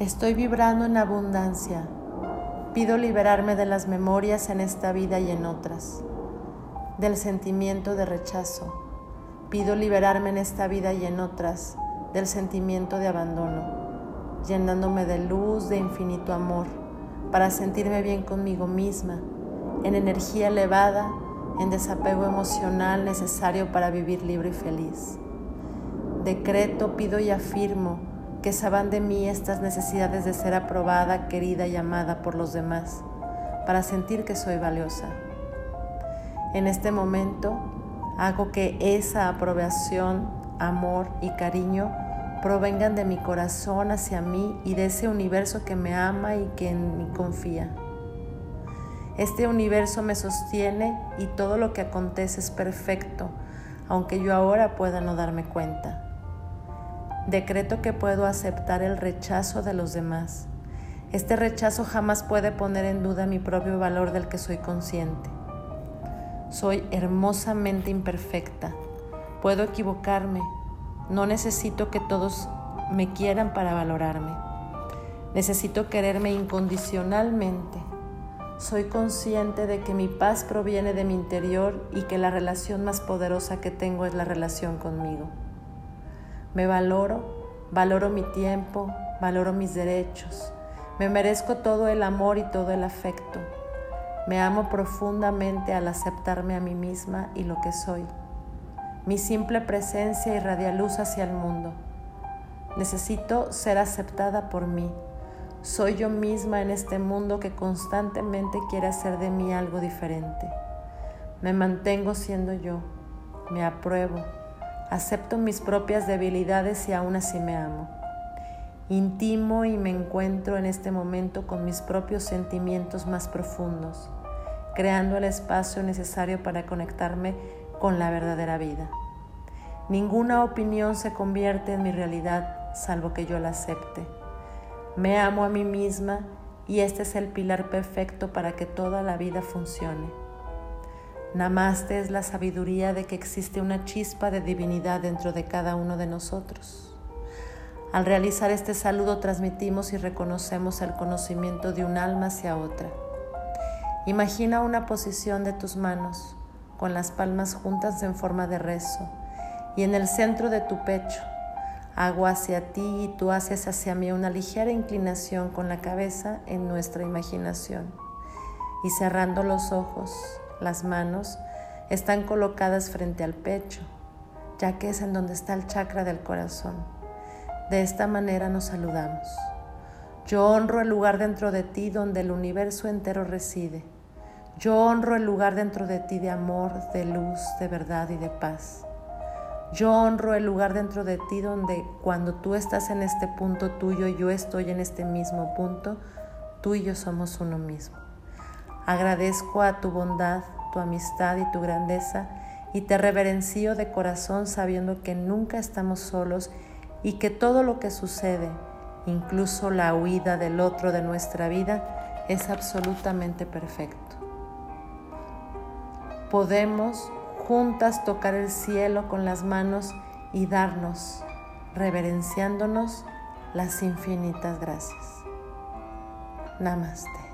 Estoy vibrando en abundancia. Pido liberarme de las memorias en esta vida y en otras, del sentimiento de rechazo. Pido liberarme en esta vida y en otras del sentimiento de abandono, llenándome de luz, de infinito amor, para sentirme bien conmigo misma, en energía elevada, en desapego emocional necesario para vivir libre y feliz. Decreto, pido y afirmo que saban de mí estas necesidades de ser aprobada, querida y amada por los demás, para sentir que soy valiosa. En este momento hago que esa aprobación, amor y cariño provengan de mi corazón hacia mí y de ese universo que me ama y que en mí confía. Este universo me sostiene y todo lo que acontece es perfecto, aunque yo ahora pueda no darme cuenta. Decreto que puedo aceptar el rechazo de los demás. Este rechazo jamás puede poner en duda mi propio valor del que soy consciente. Soy hermosamente imperfecta. Puedo equivocarme. No necesito que todos me quieran para valorarme. Necesito quererme incondicionalmente. Soy consciente de que mi paz proviene de mi interior y que la relación más poderosa que tengo es la relación conmigo. Me valoro, valoro mi tiempo, valoro mis derechos. Me merezco todo el amor y todo el afecto. Me amo profundamente al aceptarme a mí misma y lo que soy. Mi simple presencia irradia luz hacia el mundo. Necesito ser aceptada por mí. Soy yo misma en este mundo que constantemente quiere hacer de mí algo diferente. Me mantengo siendo yo. Me apruebo Acepto mis propias debilidades y aún así me amo. Intimo y me encuentro en este momento con mis propios sentimientos más profundos, creando el espacio necesario para conectarme con la verdadera vida. Ninguna opinión se convierte en mi realidad salvo que yo la acepte. Me amo a mí misma y este es el pilar perfecto para que toda la vida funcione. Namaste es la sabiduría de que existe una chispa de divinidad dentro de cada uno de nosotros. Al realizar este saludo transmitimos y reconocemos el conocimiento de un alma hacia otra. Imagina una posición de tus manos con las palmas juntas en forma de rezo y en el centro de tu pecho hago hacia ti y tú haces hacia mí una ligera inclinación con la cabeza en nuestra imaginación y cerrando los ojos las manos están colocadas frente al pecho, ya que es en donde está el chakra del corazón. De esta manera nos saludamos. Yo honro el lugar dentro de ti donde el universo entero reside. Yo honro el lugar dentro de ti de amor, de luz, de verdad y de paz. Yo honro el lugar dentro de ti donde cuando tú estás en este punto tuyo yo estoy en este mismo punto, tú y yo somos uno mismo. Agradezco a tu bondad, tu amistad y tu grandeza y te reverencio de corazón sabiendo que nunca estamos solos y que todo lo que sucede, incluso la huida del otro de nuestra vida, es absolutamente perfecto. Podemos juntas tocar el cielo con las manos y darnos, reverenciándonos, las infinitas gracias. Namaste.